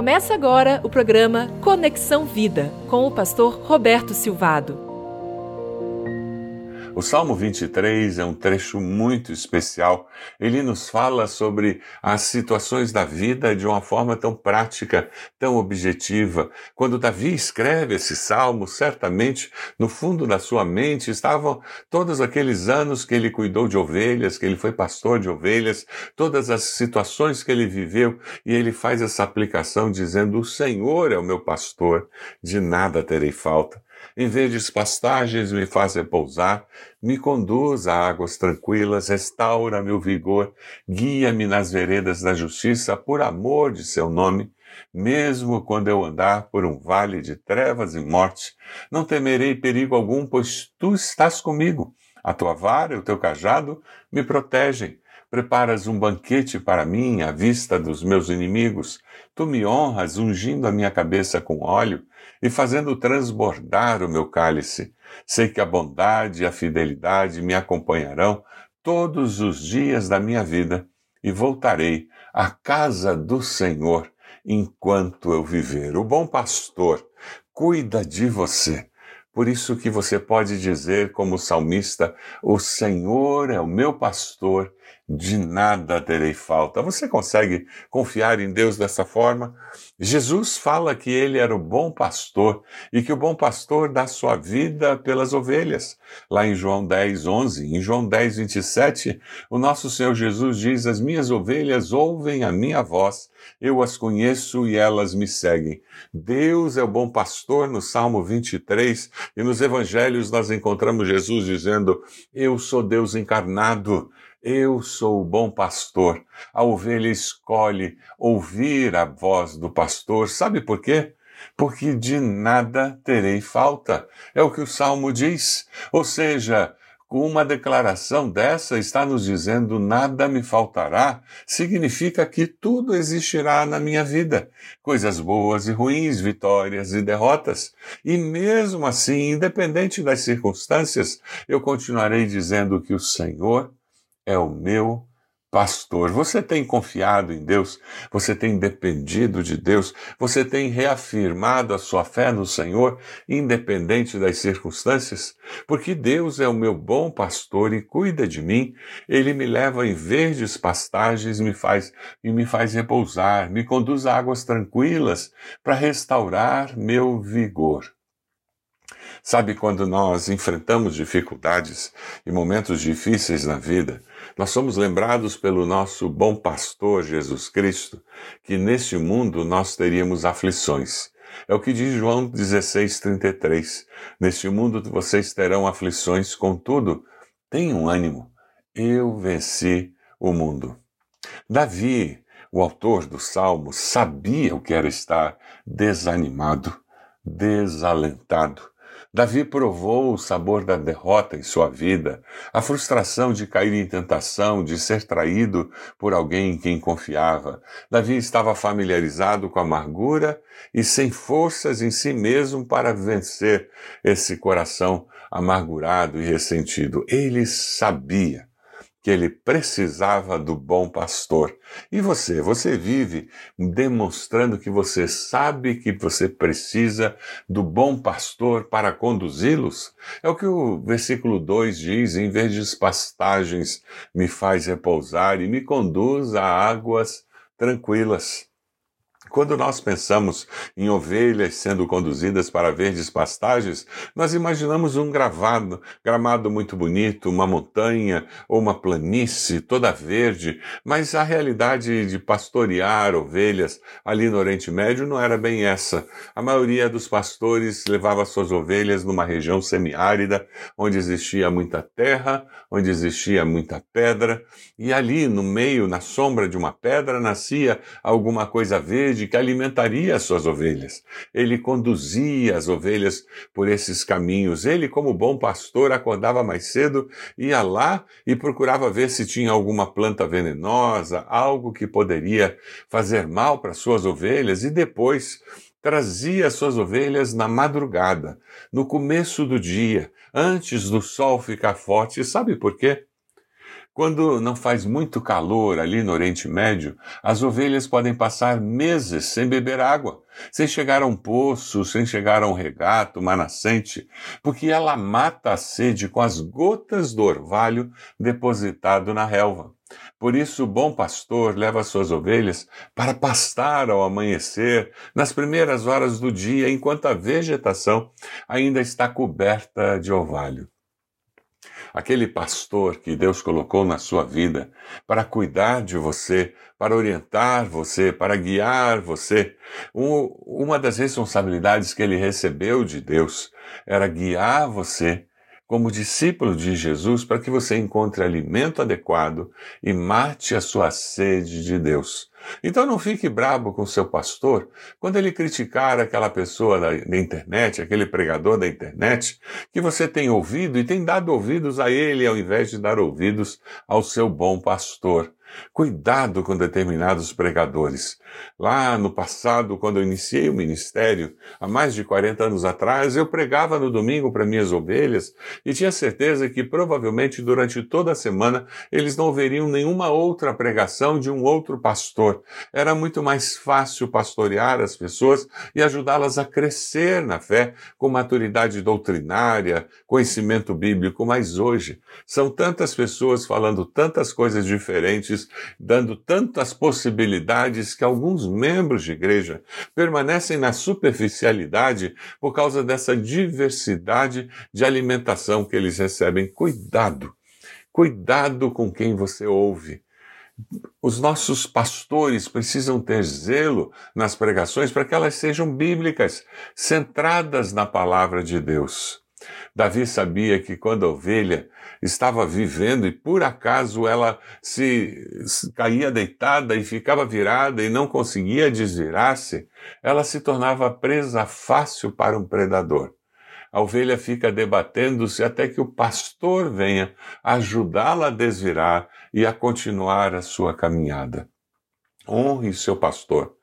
Começa agora o programa Conexão Vida com o pastor Roberto Silvado. O Salmo 23 é um trecho muito especial. Ele nos fala sobre as situações da vida de uma forma tão prática, tão objetiva. Quando Davi escreve esse salmo, certamente no fundo da sua mente estavam todos aqueles anos que ele cuidou de ovelhas, que ele foi pastor de ovelhas, todas as situações que ele viveu, e ele faz essa aplicação dizendo: O Senhor é o meu pastor, de nada terei falta. Em verdes pastagens me faz repousar, me conduz a águas tranquilas, restaura meu vigor, guia-me nas veredas da justiça por amor de seu nome. Mesmo quando eu andar por um vale de trevas e morte, não temerei perigo algum, pois tu estás comigo. A tua vara e o teu cajado me protegem. Preparas um banquete para mim à vista dos meus inimigos. Tu me honras ungindo a minha cabeça com óleo e fazendo transbordar o meu cálice. Sei que a bondade e a fidelidade me acompanharão todos os dias da minha vida e voltarei à casa do Senhor enquanto eu viver. O bom pastor cuida de você. Por isso que você pode dizer como salmista: O Senhor é o meu pastor de nada terei falta. Você consegue confiar em Deus dessa forma? Jesus fala que ele era o bom pastor e que o bom pastor dá sua vida pelas ovelhas. Lá em João 10, 11, em João 10, 27, o nosso Senhor Jesus diz: As minhas ovelhas ouvem a minha voz, eu as conheço e elas me seguem. Deus é o bom pastor no Salmo 23 e nos evangelhos nós encontramos Jesus dizendo: Eu sou Deus encarnado. Eu sou o bom pastor. A ovelha escolhe ouvir a voz do pastor. Sabe por quê? Porque de nada terei falta. É o que o salmo diz. Ou seja, com uma declaração dessa, está nos dizendo nada me faltará, significa que tudo existirá na minha vida. Coisas boas e ruins, vitórias e derrotas. E mesmo assim, independente das circunstâncias, eu continuarei dizendo que o Senhor é o meu pastor. Você tem confiado em Deus? Você tem dependido de Deus? Você tem reafirmado a sua fé no Senhor, independente das circunstâncias? Porque Deus é o meu bom pastor e cuida de mim. Ele me leva em verdes pastagens, me faz e me faz repousar, me conduz a águas tranquilas para restaurar meu vigor. Sabe quando nós enfrentamos dificuldades e momentos difíceis na vida, nós somos lembrados pelo nosso bom pastor Jesus Cristo que neste mundo nós teríamos aflições. É o que diz João 16:33. Neste mundo vocês terão aflições, contudo, tenham ânimo. Eu venci o mundo. Davi, o autor do Salmo, sabia o que era estar desanimado, desalentado. Davi provou o sabor da derrota em sua vida, a frustração de cair em tentação, de ser traído por alguém em quem confiava. Davi estava familiarizado com a amargura e sem forças em si mesmo para vencer esse coração amargurado e ressentido. Ele sabia que ele precisava do bom pastor. E você, você vive demonstrando que você sabe que você precisa do bom pastor para conduzi-los? É o que o versículo 2 diz: em vez de pastagens me faz repousar e me conduz a águas tranquilas. Quando nós pensamos em ovelhas sendo conduzidas para verdes pastagens, nós imaginamos um gravado, gramado muito bonito, uma montanha ou uma planície toda verde, mas a realidade de pastorear ovelhas ali no Oriente Médio não era bem essa. A maioria dos pastores levava suas ovelhas numa região semiárida, onde existia muita terra, onde existia muita pedra, e ali no meio, na sombra de uma pedra, nascia alguma coisa verde que alimentaria as suas ovelhas. Ele conduzia as ovelhas por esses caminhos. Ele, como bom pastor, acordava mais cedo, ia lá e procurava ver se tinha alguma planta venenosa, algo que poderia fazer mal para suas ovelhas e depois trazia as suas ovelhas na madrugada, no começo do dia, antes do sol ficar forte. Sabe por quê? Quando não faz muito calor ali no Oriente Médio, as ovelhas podem passar meses sem beber água, sem chegar a um poço, sem chegar a um regato, uma nascente, porque ela mata a sede com as gotas do orvalho depositado na relva. Por isso, o bom pastor leva suas ovelhas para pastar ao amanhecer, nas primeiras horas do dia, enquanto a vegetação ainda está coberta de orvalho aquele pastor que Deus colocou na sua vida para cuidar de você, para orientar você, para guiar você. Um, uma das responsabilidades que ele recebeu de Deus era guiar você como discípulo de Jesus para que você encontre alimento adequado e mate a sua sede de Deus. Então não fique bravo com seu pastor quando ele criticar aquela pessoa da, da, internet, aquele pregador da internet, que você tem ouvido e tem dado ouvidos a ele ao invés de dar ouvidos ao seu bom pastor. Cuidado com determinados pregadores. Lá no passado, quando eu iniciei o ministério, há mais de 40 anos atrás, eu pregava no domingo para minhas ovelhas e tinha certeza que provavelmente durante toda a semana eles não ouviriam nenhuma outra pregação de um outro pastor. Era muito mais fácil pastorear as pessoas e ajudá-las a crescer na fé com maturidade doutrinária, conhecimento bíblico, mas hoje são tantas pessoas falando tantas coisas diferentes dando tantas possibilidades que alguns membros de igreja permanecem na superficialidade por causa dessa diversidade de alimentação que eles recebem. Cuidado! Cuidado com quem você ouve. Os nossos pastores precisam ter zelo nas pregações para que elas sejam bíblicas, centradas na palavra de Deus. Davi sabia que quando a ovelha estava vivendo e por acaso ela se, se caía deitada e ficava virada e não conseguia desvirar-se, ela se tornava presa fácil para um predador. A ovelha fica debatendo-se até que o pastor venha ajudá-la a desvirar e a continuar a sua caminhada. Honre seu pastor.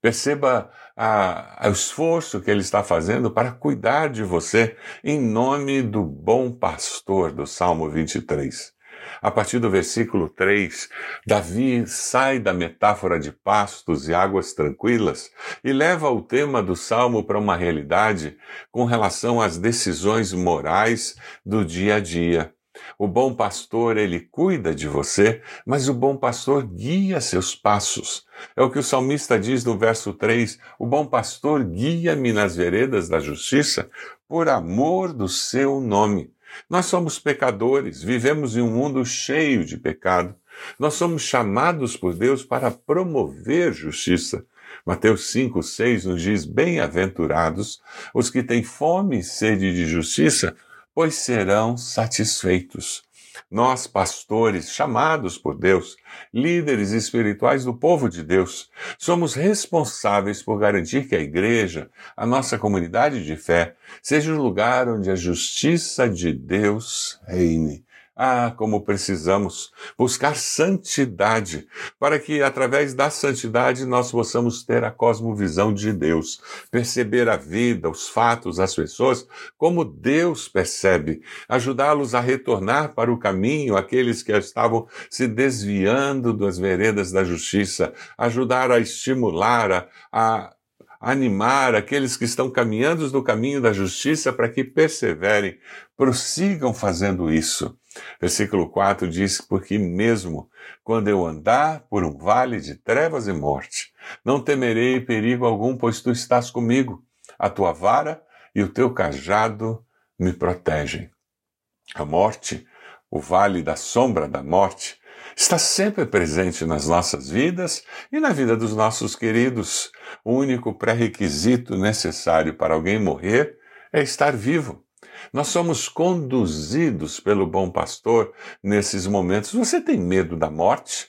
Perceba a, a, o esforço que ele está fazendo para cuidar de você em nome do bom pastor do Salmo 23. A partir do versículo 3, Davi sai da metáfora de pastos e águas tranquilas e leva o tema do salmo para uma realidade com relação às decisões morais do dia a dia. O bom pastor, ele cuida de você, mas o bom pastor guia seus passos. É o que o salmista diz no verso 3: O bom pastor guia-me nas veredas da justiça por amor do seu nome. Nós somos pecadores, vivemos em um mundo cheio de pecado. Nós somos chamados por Deus para promover justiça. Mateus 5, 6 nos diz: Bem-aventurados os que têm fome e sede de justiça, pois serão satisfeitos. Nós, pastores, chamados por Deus, líderes espirituais do povo de Deus, somos responsáveis por garantir que a igreja, a nossa comunidade de fé, seja o lugar onde a justiça de Deus reine. Ah, como precisamos buscar santidade, para que através da santidade nós possamos ter a cosmovisão de Deus, perceber a vida, os fatos, as pessoas, como Deus percebe, ajudá-los a retornar para o caminho, aqueles que estavam se desviando das veredas da justiça, ajudar a estimular, a, a animar aqueles que estão caminhando no caminho da justiça para que perseverem, prossigam fazendo isso. Versículo 4 diz: Porque mesmo quando eu andar por um vale de trevas e morte, não temerei perigo algum, pois tu estás comigo. A tua vara e o teu cajado me protegem. A morte, o vale da sombra da morte, está sempre presente nas nossas vidas e na vida dos nossos queridos. O único pré-requisito necessário para alguém morrer é estar vivo. Nós somos conduzidos pelo bom pastor nesses momentos. Você tem medo da morte?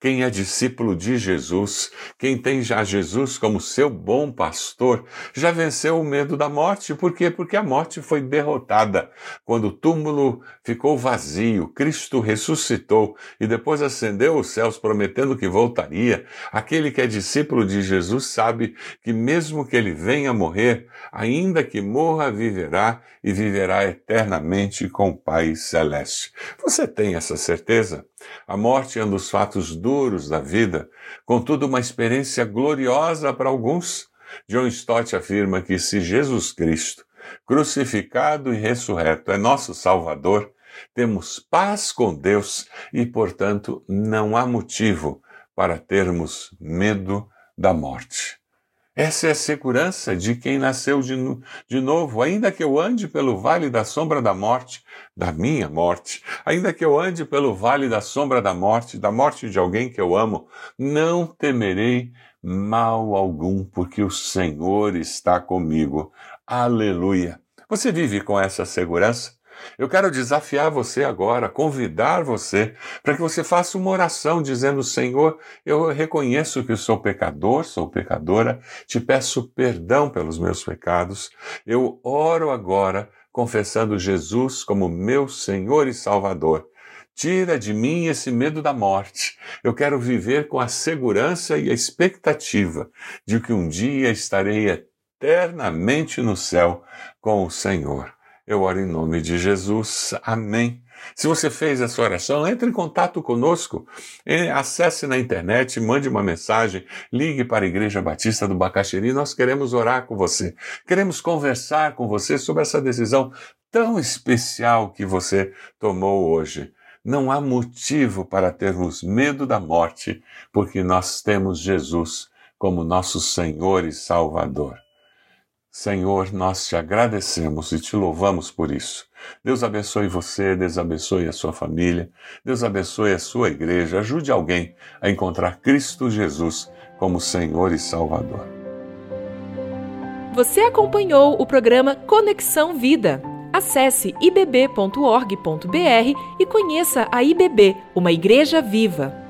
Quem é discípulo de Jesus, quem tem já Jesus como seu bom pastor, já venceu o medo da morte. Por quê? Porque a morte foi derrotada. Quando o túmulo ficou vazio, Cristo ressuscitou e depois ascendeu os céus, prometendo que voltaria. Aquele que é discípulo de Jesus sabe que, mesmo que ele venha morrer, ainda que morra, viverá e viverá eternamente com o Pai Celeste. Você tem essa certeza? A morte é um dos fatos duros da vida, contudo, uma experiência gloriosa para alguns. John Stott afirma que se Jesus Cristo, crucificado e ressurreto, é nosso Salvador, temos paz com Deus e, portanto, não há motivo para termos medo da morte. Essa é a segurança de quem nasceu de, de novo, ainda que eu ande pelo vale da sombra da morte, da minha morte, ainda que eu ande pelo vale da sombra da morte, da morte de alguém que eu amo, não temerei mal algum, porque o Senhor está comigo. Aleluia. Você vive com essa segurança? Eu quero desafiar você agora, convidar você para que você faça uma oração dizendo: Senhor, eu reconheço que sou pecador, sou pecadora, te peço perdão pelos meus pecados. Eu oro agora confessando Jesus como meu Senhor e Salvador. Tira de mim esse medo da morte. Eu quero viver com a segurança e a expectativa de que um dia estarei eternamente no céu com o Senhor. Eu oro em nome de Jesus. Amém. Se você fez essa oração, entre em contato conosco. Acesse na internet, mande uma mensagem, ligue para a Igreja Batista do Bacaxiri. Nós queremos orar com você. Queremos conversar com você sobre essa decisão tão especial que você tomou hoje. Não há motivo para termos medo da morte, porque nós temos Jesus como nosso Senhor e Salvador. Senhor, nós te agradecemos e te louvamos por isso. Deus abençoe você, Deus abençoe a sua família, Deus abençoe a sua igreja. Ajude alguém a encontrar Cristo Jesus como Senhor e Salvador. Você acompanhou o programa Conexão Vida. Acesse ibb.org.br e conheça a IBB, uma igreja viva.